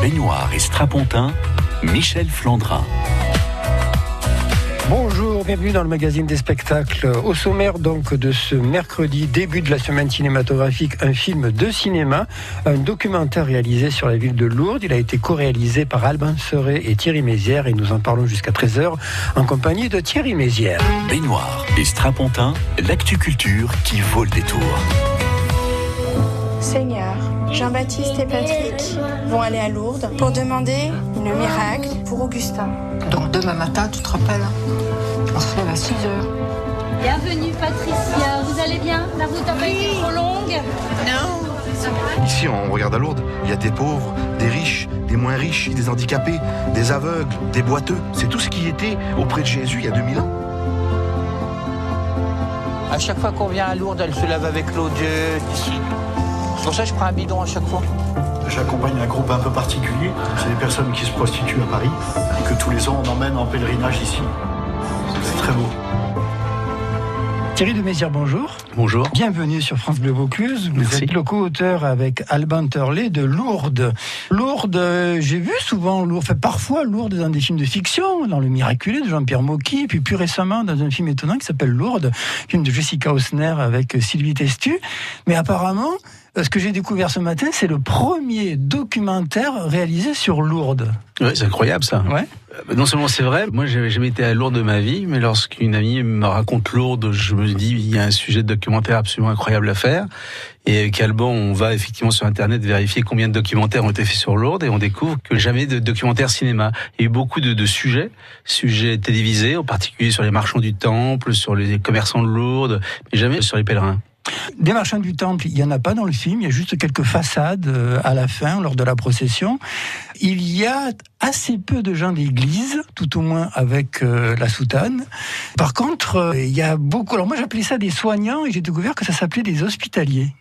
baignoire et strapontin, Michel Flandrin. Bonjour, bienvenue dans le magazine des spectacles. Au sommaire donc de ce mercredi, début de la semaine cinématographique, un film de cinéma, un documentaire réalisé sur la ville de Lourdes. Il a été co-réalisé par Albin Serret et Thierry Mézières et nous en parlons jusqu'à 13h en compagnie de Thierry Mézières. Baignoire et strapontin, l'actu culture qui vaut le détour. Seigneur, Jean-Baptiste et Patrick vont aller à Lourdes pour demander le miracle pour Augustin. Donc demain matin, tu te rappelles hein On se lève à 6 heures. Bienvenue Patricia, vous allez bien? La route n'a pas été trop longue? Ici, on regarde à Lourdes, il y a des pauvres, des riches, des moins riches, des handicapés, des aveugles, des boiteux. C'est tout ce qui était auprès de Jésus il y a 2000 ans. À chaque fois qu'on vient à Lourdes, elle se lave avec l'eau de ici. C'est pour ça que je prends un bidon à chaque fois. J'accompagne un groupe un peu particulier. C'est des personnes qui se prostituent à Paris et que tous les ans on emmène en pèlerinage ici. C'est très beau. Thierry de Mézières, bonjour. Bonjour. Bienvenue sur France Bleu Vaucluse. Vous Merci. êtes le co-auteur avec Alban Turley de Lourdes. Lourdes, euh, j'ai vu souvent Lourdes, enfin parfois Lourdes dans des films de fiction, dans Le Miraculé de Jean-Pierre Mocky, puis plus récemment dans un film étonnant qui s'appelle Lourdes, film de Jessica Hausner avec Sylvie Testu. Mais apparemment, ce que j'ai découvert ce matin, c'est le premier documentaire réalisé sur Lourdes. Ouais, c'est incroyable ça. Ouais. Euh, Non seulement c'est vrai, moi j'avais jamais été à Lourdes de ma vie, mais lorsqu'une amie me raconte Lourdes, je me dis il y a un sujet de documentaire absolument incroyable à faire. Et avec Alban, on va effectivement sur Internet vérifier combien de documentaires ont été faits sur Lourdes et on découvre que jamais de documentaire cinéma. Il y a eu beaucoup de, de sujets, sujets télévisés, en particulier sur les marchands du temple, sur les commerçants de Lourdes, mais jamais sur les pèlerins. Des marchands du temple, il n'y en a pas dans le film, il y a juste quelques façades euh, à la fin, lors de la procession. Il y a assez peu de gens d'église, tout au moins avec euh, la soutane. Par contre, euh, il y a beaucoup... Alors moi j'appelais ça des soignants et j'ai découvert que ça s'appelait des hospitaliers.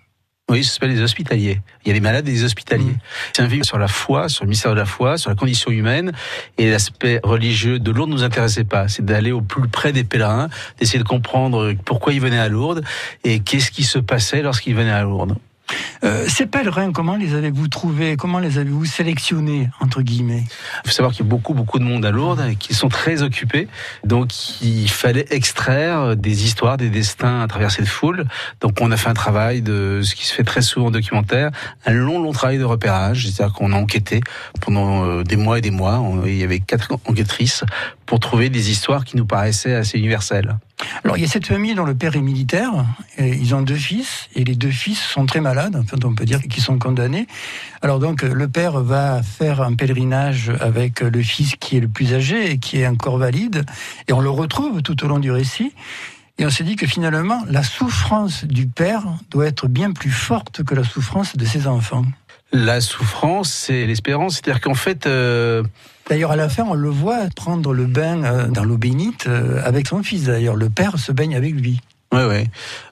Oui, ça s'appelle les hospitaliers. Il y a des malades et des hospitaliers. Mm. C'est un film sur la foi, sur le mystère de la foi, sur la condition humaine. Et l'aspect religieux de Lourdes nous intéressait pas. C'est d'aller au plus près des pèlerins, d'essayer de comprendre pourquoi ils venaient à Lourdes et qu'est-ce qui se passait lorsqu'ils venaient à Lourdes. Euh, ces pèlerins, comment les avez-vous trouvés Comment les avez-vous sélectionnés, entre guillemets? Il faut savoir qu'il y a beaucoup, beaucoup de monde à Lourdes et qui sont très occupés. Donc, il fallait extraire des histoires, des destins à travers cette foule. Donc, on a fait un travail de ce qui se fait très souvent en documentaire, un long, long travail de repérage. C'est-à-dire qu'on a enquêté pendant euh, des mois et des mois. Il y avait quatre enquêtrices pour trouver des histoires qui nous paraissaient assez universelles. Alors il y a cette famille dont le père est militaire, ils ont deux fils, et les deux fils sont très malades, enfin on peut dire qu'ils sont condamnés. Alors donc le père va faire un pèlerinage avec le fils qui est le plus âgé et qui est encore valide, et on le retrouve tout au long du récit. Et on s'est dit que finalement, la souffrance du père doit être bien plus forte que la souffrance de ses enfants. La souffrance, c'est l'espérance. C'est-à-dire qu'en fait, euh, D'ailleurs, à la fin, on le voit prendre le bain euh, dans l'eau bénite euh, avec son fils. D'ailleurs, le père se baigne avec lui. Ouais, ouais.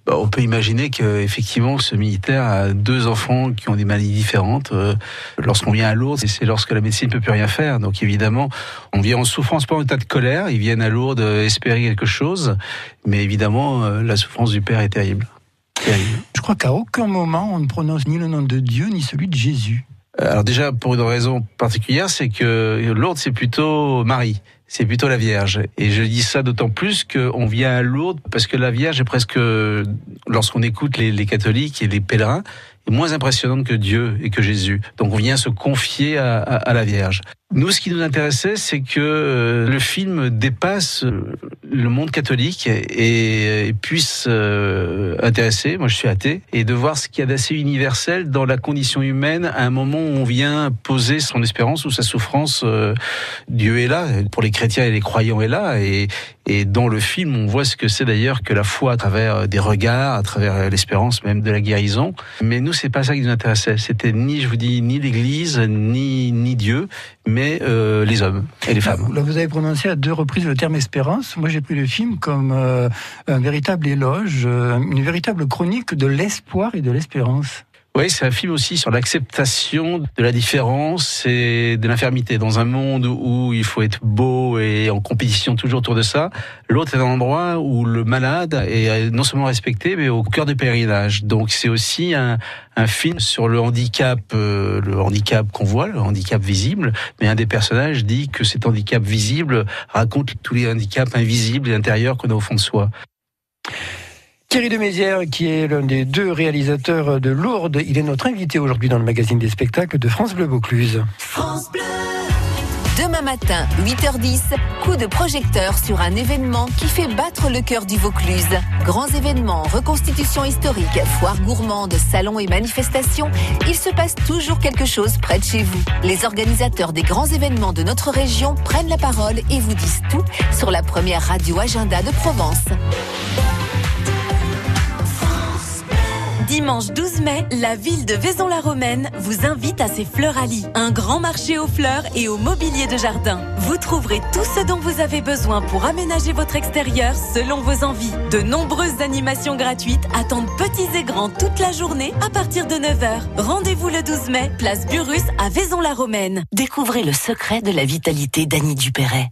Bah, on peut imaginer que effectivement, ce militaire a deux enfants qui ont des maladies différentes. Euh, Lorsqu'on vient à Lourdes, c'est lorsque la médecine ne peut plus rien faire. Donc évidemment, on vient en souffrance, pas en état de colère. Ils viennent à Lourdes espérer quelque chose, mais évidemment, euh, la souffrance du père est terrible. Terrible. Je crois qu'à aucun moment on ne prononce ni le nom de Dieu ni celui de Jésus. Euh, Alors déjà, pour une raison particulière, c'est que Lourdes, c'est plutôt Marie. C'est plutôt la Vierge. Et je dis ça d'autant plus qu'on vient à Lourdes parce que la Vierge est presque, lorsqu'on écoute les, catholiques et les pèlerins, est moins impressionnante que Dieu et que Jésus. Donc on vient se confier à la Vierge. Nous, ce qui nous intéressait, c'est que euh, le film dépasse euh, le monde catholique et, puisse euh, intéresser, moi je suis athée, et de voir ce qu'il y a d'assez universel dans la condition humaine à un moment où on vient poser son espérance ou sa souffrance. Dieu est là, pour les chrétiens et les croyants est là, et, et dans le film, on voit ce que c'est d'ailleurs que la foi à travers des regards, à travers l'espérance même de la guérison. Mais nous, c'est pas ça qui nous intéressait. C'était ni, je vous dis, ni l'Église, ni, ni Dieu, mais euh, les hommes et les femmes. Là, vous avez prononcé à deux reprises le terme espérance. Moi, j'ai pris le film comme euh, un véritable éloge, euh, une véritable chronique de l'espoir et de l'espérance. Oui, c'est un film aussi sur l'acceptation de la différence et de l'infirmité. Dans un monde où il faut être beau et en compétition toujours autour de ça, l'autre est un endroit où le malade est non seulement respecté, mais au cœur du pèlerinage. Donc c'est aussi un, un, film sur le handicap, euh, le handicap qu'on voit, le handicap visible. Mais un des personnages dit que cet handicap visible raconte tous les handicaps invisibles et intérieurs qu'on a au fond de soi. Thierry de Mézières, qui est l'un des deux réalisateurs de Lourdes, il est notre invité aujourd'hui dans le magazine des spectacles de France Bleu Vaucluse. France Bleu. Demain matin, 8h10, coup de projecteur sur un événement qui fait battre le cœur du Vaucluse. Grands événements, reconstitution historique, foire gourmande, salons et manifestations, il se passe toujours quelque chose près de chez vous. Les organisateurs des grands événements de notre région prennent la parole et vous disent tout sur la première radio agenda de Provence. Dimanche 12 mai, la ville de Vaison-la-Romaine vous invite à ses Fleuralies, un grand marché aux fleurs et au mobilier de jardin. Vous trouverez tout ce dont vous avez besoin pour aménager votre extérieur selon vos envies. De nombreuses animations gratuites attendent petits et grands toute la journée à partir de 9h. Rendez-vous le 12 mai, place Burus à Vaison-la-Romaine. Découvrez le secret de la vitalité d'Annie Dupéret.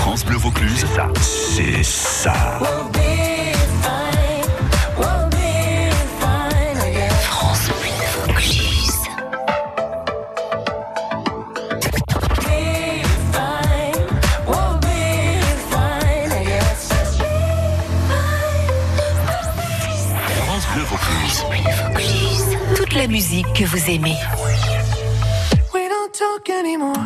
France Bleu Vaucluse, c'est ça. France Bleu Vaucluse. France Bleu Vaucluse. Toute la musique que vous aimez. We don't talk anymore.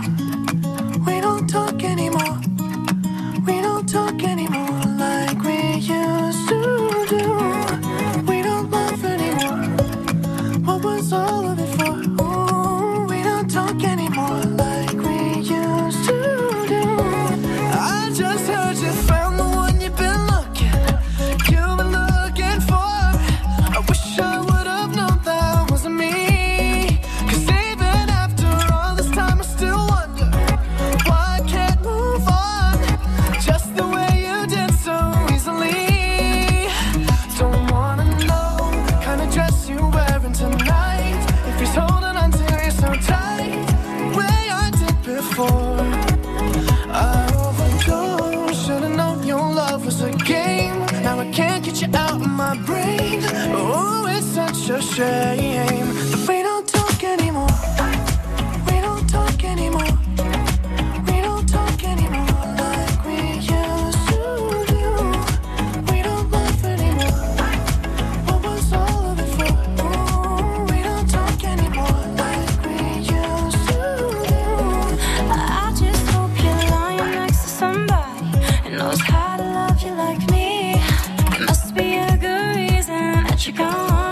Who knows how to love you like me. There must be a good reason that you're gone.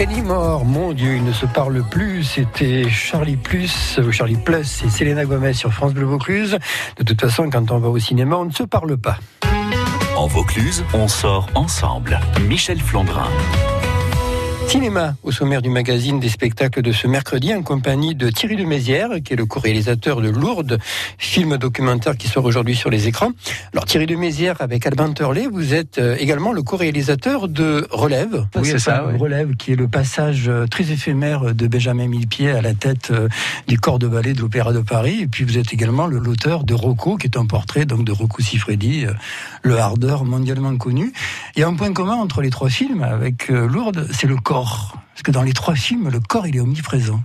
Anymore. Mon Dieu, ils ne se parlent plus. C'était Charlie Plus, ou Charlie Plus et Selena Gomez sur France Bleu Vaucluse. De toute façon, quand on va au cinéma, on ne se parle pas. En Vaucluse, on sort ensemble. Michel Flandrin. Cinéma, au sommaire du magazine des spectacles de ce mercredi, en compagnie de Thierry de Mézières, qui est le co-réalisateur de Lourdes, film documentaire qui sort aujourd'hui sur les écrans. Alors Thierry de Mézières, avec Alban Turley, vous êtes euh, également le co-réalisateur de Relève. c'est ça, oui. Relève, qui est le passage euh, très éphémère de Benjamin Millepied à la tête euh, du corps de ballet de l'Opéra de Paris. Et puis vous êtes également le- l'auteur de Rocco, qui est un portrait donc de Rocco Siffredi, le hardeur mondialement connu. Il y a un point commun entre les trois films avec Lourdes, c'est le corps. Parce que dans les trois films, le corps, il est omniprésent.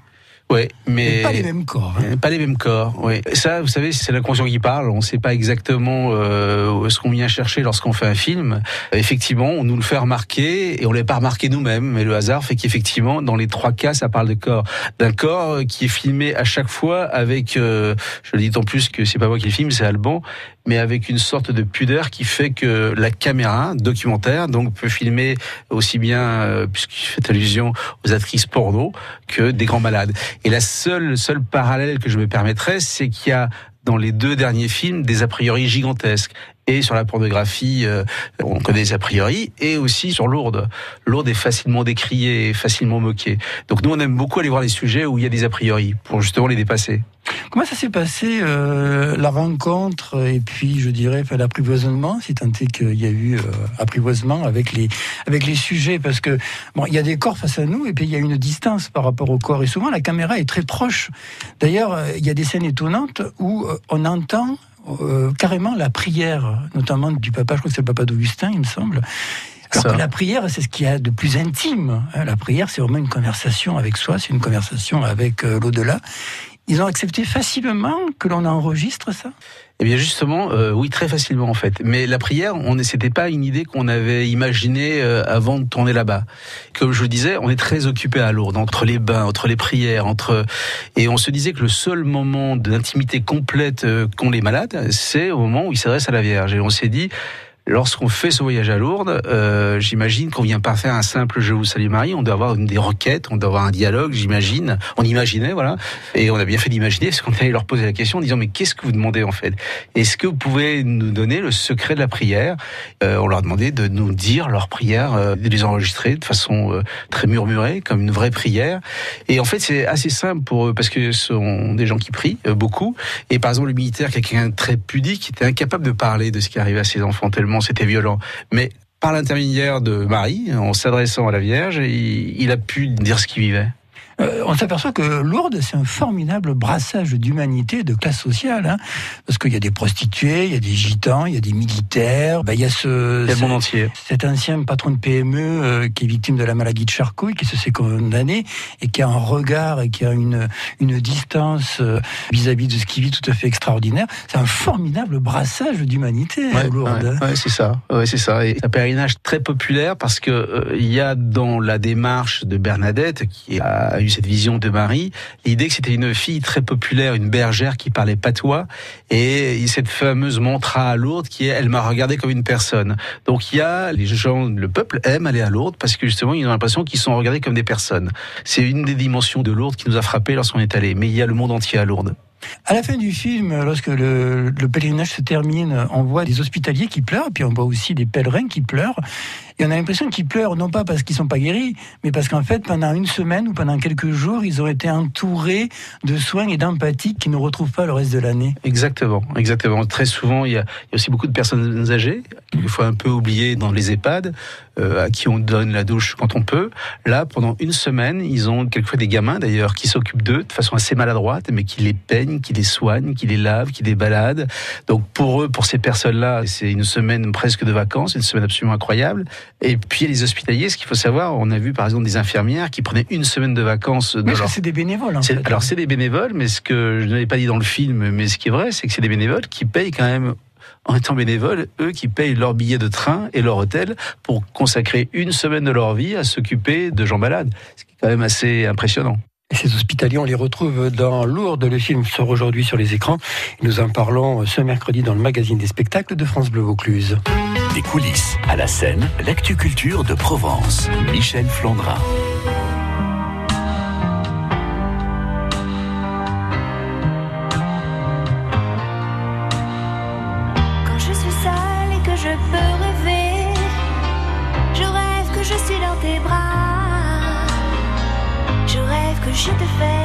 Ouais, mais Mais pas les mêmes corps. hein. Euh, Pas les mêmes corps, oui. Ça, vous savez, c'est l'inconscient qui parle. On ne sait pas exactement euh, ce qu'on vient chercher lorsqu'on fait un film. Effectivement, on nous le fait remarquer et on ne l'a pas remarqué nous-mêmes. Mais le hasard fait qu'effectivement, dans les trois cas, ça parle de corps. D'un corps qui est filmé à chaque fois avec, euh, je le dis tant plus que c'est pas moi qui le filme, c'est Alban, mais avec une sorte de pudeur qui fait que la caméra documentaire donc peut filmer aussi bien, euh, puisqu'il fait allusion aux actrices porno, que des grands malades. Et la seule, le seul parallèle que je me permettrais, c'est qu'il y a dans les deux derniers films des a priori gigantesques. Et sur la pornographie, euh, on connaît les a priori, et aussi sur Lourdes. Lourdes est facilement décriée, facilement moquée. Donc nous, on aime beaucoup aller voir les sujets où il y a des a priori, pour justement les dépasser. Comment ça s'est passé, euh, la rencontre, et puis, je dirais, enfin, l'apprivoisement, si tant est qu'il y a eu euh, apprivoisement avec les, avec les sujets, parce que, bon, il y a des corps face à nous, et puis il y a une distance par rapport au corps, et souvent la caméra est très proche. D'ailleurs, euh, il y a des scènes étonnantes où euh, on entend euh, carrément la prière, notamment du papa, je crois que c'est le papa d'Augustin, il me semble. Alors que la prière, c'est ce qu'il y a de plus intime. hein. La prière, c'est vraiment une conversation avec soi, c'est une conversation avec euh, l'au-delà. Ils ont accepté facilement que l'on enregistre ça? Eh bien justement, euh, oui, très facilement en fait. Mais la prière, on c'était pas une idée qu'on avait imaginée euh, avant de tourner là-bas. Comme je le disais, on est très occupé à Lourdes, entre les bains, entre les prières, entre et on se disait que le seul moment d'intimité complète euh, qu'ont les malades, c'est au moment où ils s'adressent à la Vierge. Et on s'est dit. Lorsqu'on fait ce voyage à Lourdes, euh, j'imagine qu'on vient pas faire un simple Je vous salue Marie, on doit avoir des requêtes, on doit avoir un dialogue, j'imagine. On imaginait, voilà. Et on a bien fait d'imaginer, parce qu'on allait leur poser la question en disant, mais qu'est-ce que vous demandez en fait? Est-ce que vous pouvez nous donner le secret de la prière? Euh, On leur a demandé de nous dire leur prière, euh, de les enregistrer de façon euh, très murmurée, comme une vraie prière. Et en fait, c'est assez simple pour eux, parce que ce sont des gens qui prient euh, beaucoup. Et par exemple, le militaire, quelqu'un très pudique, était incapable de parler de ce qui arrivait à ses enfants, tellement c'était violent. Mais par l'intermédiaire de Marie, en s'adressant à la Vierge, il, a pu dire ce qu'il vivait. Euh, on s'aperçoit que Lourdes, c'est un formidable brassage d'humanité, de classe sociale, hein, parce qu'il y a des prostituées, il y a des gitans, il y a des militaires, ben, il y a ce, entier. cet ancien patron de PME euh, qui est victime de la maladie de Charcot et qui se fait condamner et qui a un regard et qui a une, une distance euh, vis-à-vis de ce qu'il vit tout à fait extraordinaire. C'est un formidable brassage d'humanité, Ouais, Lourdes. ouais, ouais, c'est ça. Ouais, c'est ça. Et un pèlerinage très populaire parce que euh, il y a dans la démarche de Bernadette qui a cette vision de Marie l'idée que c'était une fille très populaire, une bergère qui parlait patois et cette fameuse mantra à Lourdes qui est elle m'a regardé comme une personne. Donc il y a les gens, le peuple aime aller à Lourdes parce que justement ils ont l'impression qu'ils sont regardés comme des personnes. C'est une des dimensions de Lourdes qui nous a frappé lorsqu'on est allé. Mais il y a le monde entier à Lourdes. À la fin du film, lorsque le pèlerinage se termine, on voit des hospitaliers qui pleurent, puis on voit aussi des pèlerins qui pleurent. Et on a l'impression qu'ils pleurent, non pas parce qu'ils sont pas guéris, mais parce qu'en fait, pendant une semaine ou pendant quelques jours, ils ont été entourés de soins et d'empathie qu'ils ne retrouvent pas le reste de l'année. Exactement, exactement. Très souvent, il y, a, aussi beaucoup de personnes âgées, quelquefois un peu oubliées dans les EHPAD, euh, à qui on donne la douche quand on peut. Là, pendant une semaine, ils ont quelquefois des gamins d'ailleurs qui s'occupent d'eux de façon assez maladroite, mais qui les peignent, qui les soignent, qui les lavent, qui les baladent. Donc pour eux, pour ces personnes-là, c'est une semaine presque de vacances, une semaine absolument incroyable. Et puis les hospitaliers, ce qu'il faut savoir, on a vu par exemple des infirmières qui prenaient une semaine de vacances. De Mais leur- c'est des bénévoles, en fait. Alors c'est des bénévoles, mais ce que je n'avais pas dit dans le film, mais ce qui est vrai, c'est que c'est des bénévoles qui payent quand même, en étant bénévoles, eux qui payent leur billet de train et leur hôtel pour consacrer une semaine de leur vie à s'occuper de gens malades. Ce qui est quand même assez impressionnant. Ces hospitaliers, on les retrouve dans Lourdes. Le film sort aujourd'hui sur les écrans. Nous en parlons ce mercredi dans le magazine des spectacles de France Bleu Vaucluse. Des coulisses à la scène, l'actu culture de Provence. Michel Flandrin. Je te fais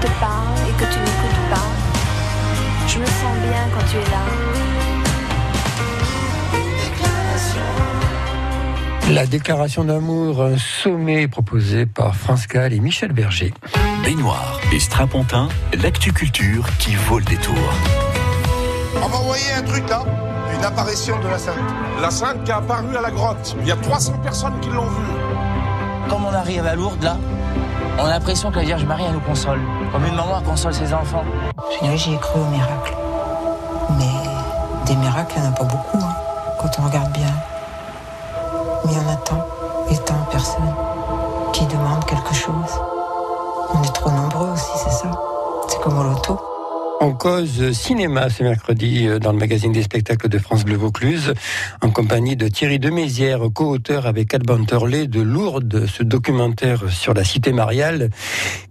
te parle et que tu n'écoutes pas. Je me sens bien quand tu es là. La déclaration d'amour, un sommet proposé par France Gall et Michel Berger. Baignoire et strapontin, l'actu culture qui vaut le détour. On va envoyer un truc là, une apparition de la Sainte. La Sainte qui est apparue à la grotte. Il y a 300 personnes qui l'ont vue. Comme on arrive à Lourdes, là, on a l'impression que la Vierge Marie, elle nous console. Comme une maman console ses enfants. J'y ai cru au miracle. Mais des miracles, il n'y en a pas beaucoup, hein, quand on regarde bien. Mais il y en a tant, et tant personnes qui demandent quelque chose. On est trop nombreux aussi, c'est ça. C'est comme au loto. On cause cinéma ce mercredi euh, dans le magazine des spectacles de France Bleu Vaucluse, en compagnie de Thierry Demézières, co-auteur avec Alban Turley de Lourdes, ce documentaire sur la cité mariale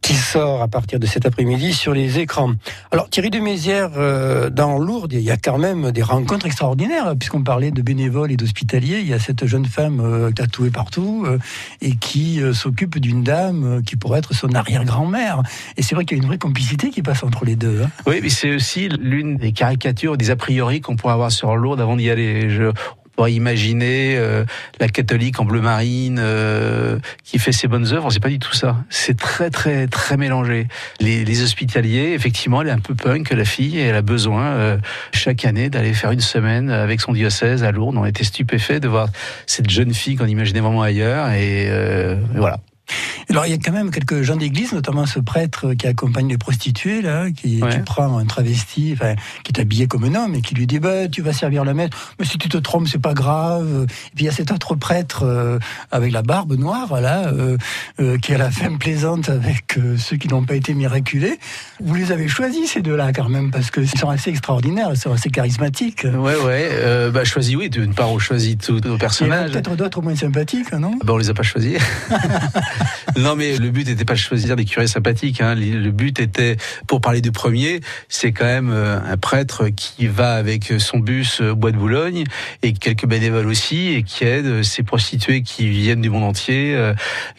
qui sort à partir de cet après-midi sur les écrans. Alors Thierry Demézières, euh, dans Lourdes, il y a quand même des rencontres extraordinaires, puisqu'on parlait de bénévoles et d'hospitaliers. Il y a cette jeune femme euh, tatouée partout euh, et qui euh, s'occupe d'une dame euh, qui pourrait être son arrière-grand-mère. Et c'est vrai qu'il y a une vraie complicité qui passe entre les deux. hein. Oui, mais c'est aussi l'une des caricatures, des a priori qu'on pourrait avoir sur Lourdes avant d'y aller. Pourrait imaginer euh, la catholique en bleu marine euh, qui fait ses bonnes œuvres. C'est pas du tout ça. C'est très, très, très mélangé. Les, les hospitaliers, effectivement, elle est un peu punk, la fille, et elle a besoin euh, chaque année d'aller faire une semaine avec son diocèse à Lourdes. On était stupéfait de voir cette jeune fille qu'on imaginait vraiment ailleurs. Et, euh, et voilà. Alors il y a quand même quelques gens d'église, notamment ce prêtre qui accompagne les prostituées là, qui, qui prend un travesti, enfin, qui est habillé comme un homme et qui lui dit bah, tu vas servir la messe, mais si tu te trompes c'est pas grave. Et puis il y a cet autre prêtre euh, avec la barbe noire là, euh, euh, qui a la femme plaisante avec euh, ceux qui n'ont pas été miraculés. Vous les avez choisis ces deux-là quand même parce que ils sont assez extraordinaires, ils sont assez charismatiques. Ouais, ouais. Euh, bah, choisi, oui, d'une part, on choisit tous nos Il y en a personnages. peut-être d'autres moins sympathiques, non? Ben, on les a pas choisis. non, mais le but n'était pas de choisir des curés sympathiques. Hein. Le but était, pour parler du premier, c'est quand même euh, un prêtre qui va avec son bus au bois de Boulogne et quelques bénévoles aussi et qui aide ces prostituées qui viennent du monde entier, euh,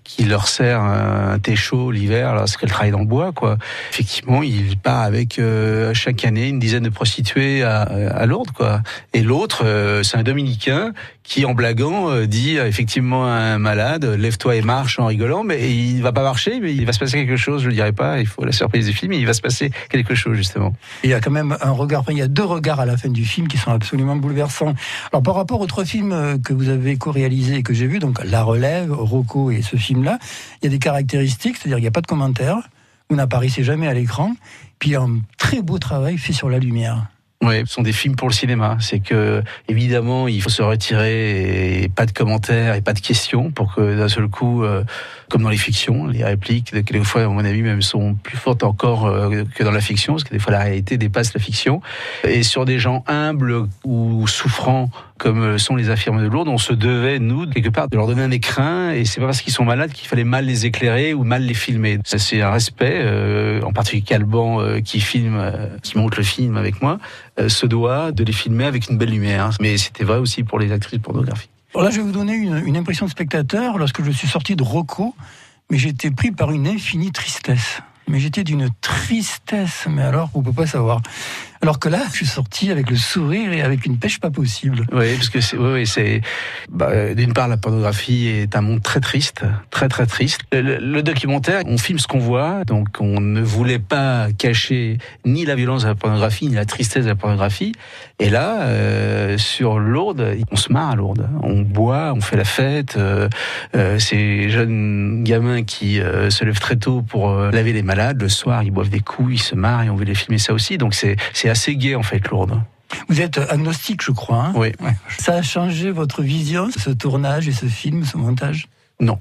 qui leur sert un, thé chaud l'hiver lorsqu'elles travaillent dans le bois. Quoi. Effectivement, il part avec euh, chaque année une dizaine de prostituées à, Lourdes. Quoi. Et l'autre, c'est un dominicain qui, en blaguant, euh, dit euh, effectivement à un malade, lève-toi et marche en rigolant, mais il va pas marcher, mais il va se passer quelque chose, je le dirai pas, il faut la surprise du film, mais il va se passer quelque chose justement. Il y a quand même un regard, il y a deux regards à la fin du film qui sont absolument bouleversants. Alors par rapport aux trois films euh, que vous avez co-réalisés et que j'ai vus, donc La Relève, Rocco et ce film-là, il y a des caractéristiques, c'est-à-dire qu'il n'y a pas de commentaires, vous n'apparaissez jamais à l'écran, puis il y a un très beau travail fait sur la lumière. Oui, ce sont des films pour le cinéma. C'est que, évidemment, il faut se retirer et pas de commentaires et pas de questions pour que d'un seul coup, euh, comme dans les fictions, les répliques, quelquefois, à mon avis, même sont plus fortes encore euh, que dans la fiction, parce que des fois, la réalité dépasse la fiction. Et sur des gens humbles ou souffrants, comme sont les affirmés de Lourdes, on se devait, nous, quelque part, de leur donner un écrin, et c'est pas parce qu'ils sont malades qu'il fallait mal les éclairer ou mal les filmer. Ça, c'est un respect, euh, en particulier Calban, euh, qui filme, euh, qui monte le film avec moi, euh, se doit de les filmer avec une belle lumière. Mais c'était vrai aussi pour les actrices pornographiques. Là, je vais vous donner une, une impression de spectateur lorsque je suis sorti de Rocco, mais j'étais pris par une infinie tristesse. Mais j'étais d'une tristesse, mais alors, on peut pas savoir. Alors que là, je suis sorti avec le sourire et avec une pêche pas possible. Oui, parce que c'est, oui, c'est, bah, d'une part, la pornographie est un monde très triste, très très triste. Le, le documentaire, on filme ce qu'on voit, donc on ne voulait pas cacher ni la violence de la pornographie, ni la tristesse de la pornographie. Et là, euh, sur Lourdes, on se marre à Lourdes. On boit, on fait la fête. Euh, euh, ces jeunes gamins qui euh, se lèvent très tôt pour euh, laver les malades, le soir, ils boivent des coups, ils se marrent et on veut les filmer ça aussi. Donc c'est, c'est assez gai en fait, Lourdes. Vous êtes agnostique, je crois. Hein Oui. Ça a changé votre vision, ce tournage et ce film, ce montage? Non.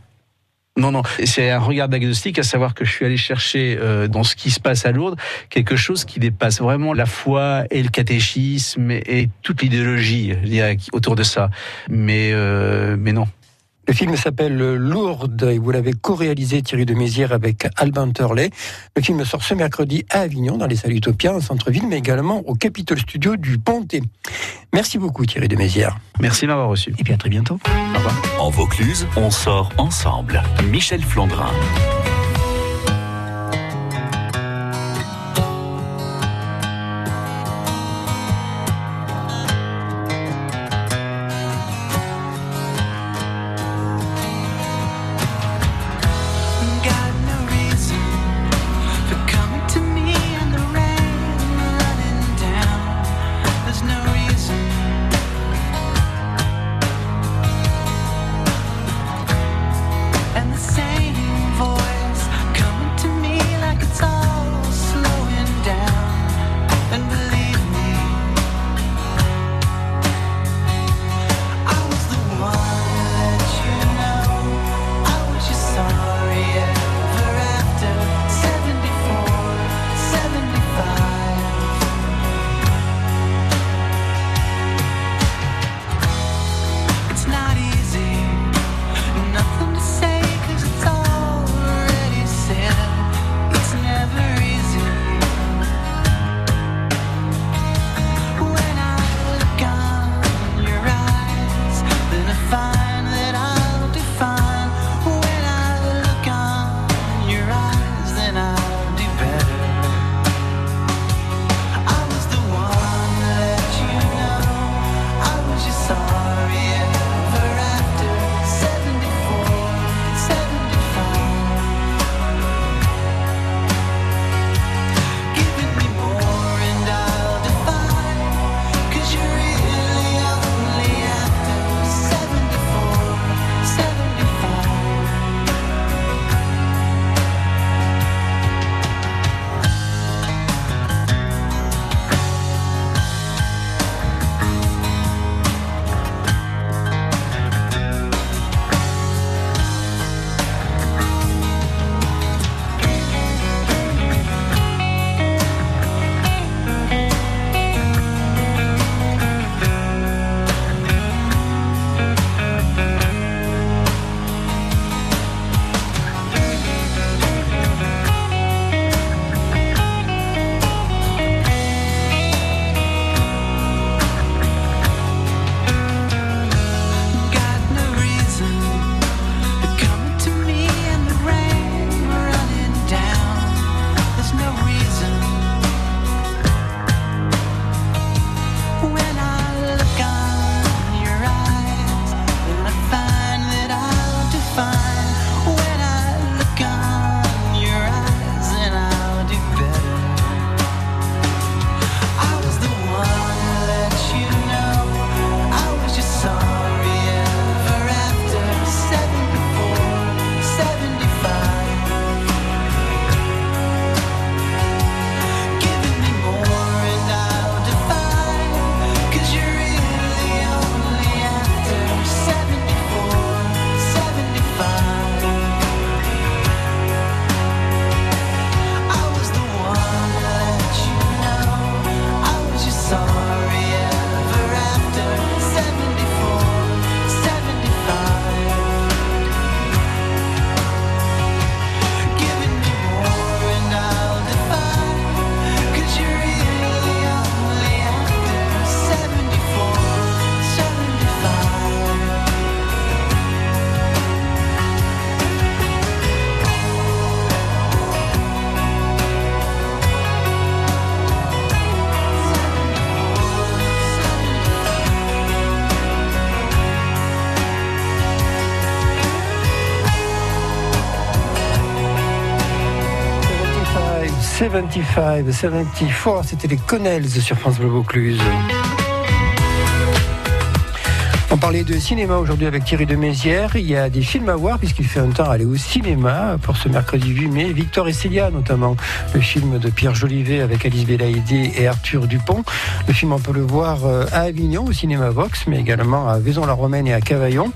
Non, non, c'est un regard diagnostic, à savoir que je suis allé chercher euh, dans ce qui se passe à Lourdes quelque chose qui dépasse vraiment la foi et le catéchisme et, et toute l'idéologie je dirais, qui- autour de ça. Mais, euh, mais non. Le film s'appelle Lourdes et vous l'avez co-réalisé Thierry de Mézières avec Alban Turley. Le film sort ce mercredi à Avignon, dans les salles Utopia, en centre-ville, mais également au Capitol Studio du Pontet. Merci beaucoup Thierry de Mézières. Merci de m'avoir reçu. Et puis à très bientôt. Au revoir. En Vaucluse, on sort ensemble. Michel Flandrin. 75, 74, c'était les Connells sur France Bleu Vaucluse. Parlait de cinéma aujourd'hui avec Thierry de Mézières. Il y a des films à voir puisqu'il fait un temps aller au cinéma pour ce mercredi 8 mai. Victor et Célia notamment, le film de Pierre Jolivet avec Alice Belaïdé et Arthur Dupont. Le film on peut le voir euh, à Avignon au cinéma Vox mais également à Vaison-la-Romaine et à Cavaillon.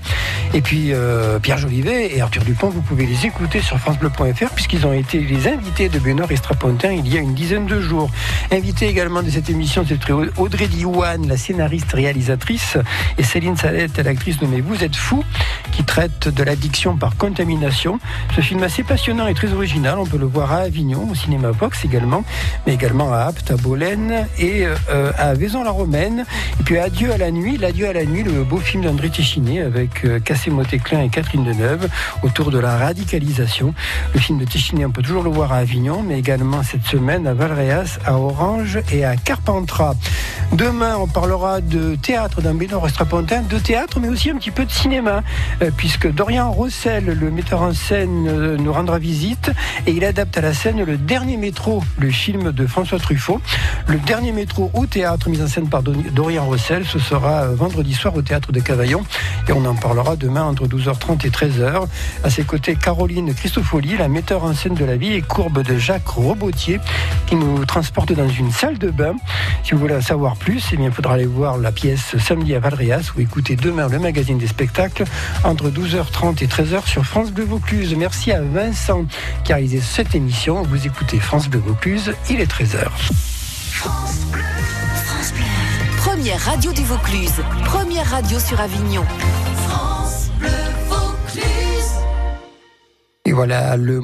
Et puis euh, Pierre Jolivet et Arthur Dupont, vous pouvez les écouter sur francebleu.fr puisqu'ils ont été les invités de Benoît et il y a une dizaine de jours. Invité également de cette émission, c'était Audrey Diouane, la scénariste réalisatrice, et Céline Salette, l'actrice nommée Vous êtes fou, qui traite de l'addiction par contamination. Ce film assez passionnant et très original, on peut le voir à Avignon, au cinéma Vox également, mais également à Apt, à Bolène et euh, à Vaison-la-Romaine. Et puis Adieu à la nuit, l'Adieu à la nuit, le beau film d'André Téchiné avec euh, Cassé Motéclin et Catherine Deneuve autour de la radicalisation. Le film de Téchiné, on peut toujours le voir à Avignon, mais également cette semaine à Valréas, à Orange et à Carpentras. Demain, on parlera de théâtre d'un Bénor Strapontin, de théâtre, mais aussi un petit peu de cinéma, euh, puisque Dorian Rossel, le metteur en scène, euh, nous rendra visite et il adapte à la scène le dernier métro, le film de François Truffaut. Le dernier métro au théâtre, mis en scène par Dorian Rossel, ce sera euh, vendredi soir au théâtre de Cavaillon et on en parlera demain entre 12h30 et 13h. À ses côtés, Caroline Christofoli, la metteur en scène de la vie et courbe de Jacques Robotier, qui nous transporte dans une salle de bain. Si vous voulez en savoir plus, eh bien, il faudra aller voir la pièce samedi à Valréas ou écouter demain le magazine des spectacles entre 12h30 et 13h sur France Bleu Vaucluse. Merci à Vincent qui a réalisé cette émission. Vous écoutez France Bleu Vaucluse, il est 13h. Première radio du Vaucluse. Première radio sur Avignon. Et voilà le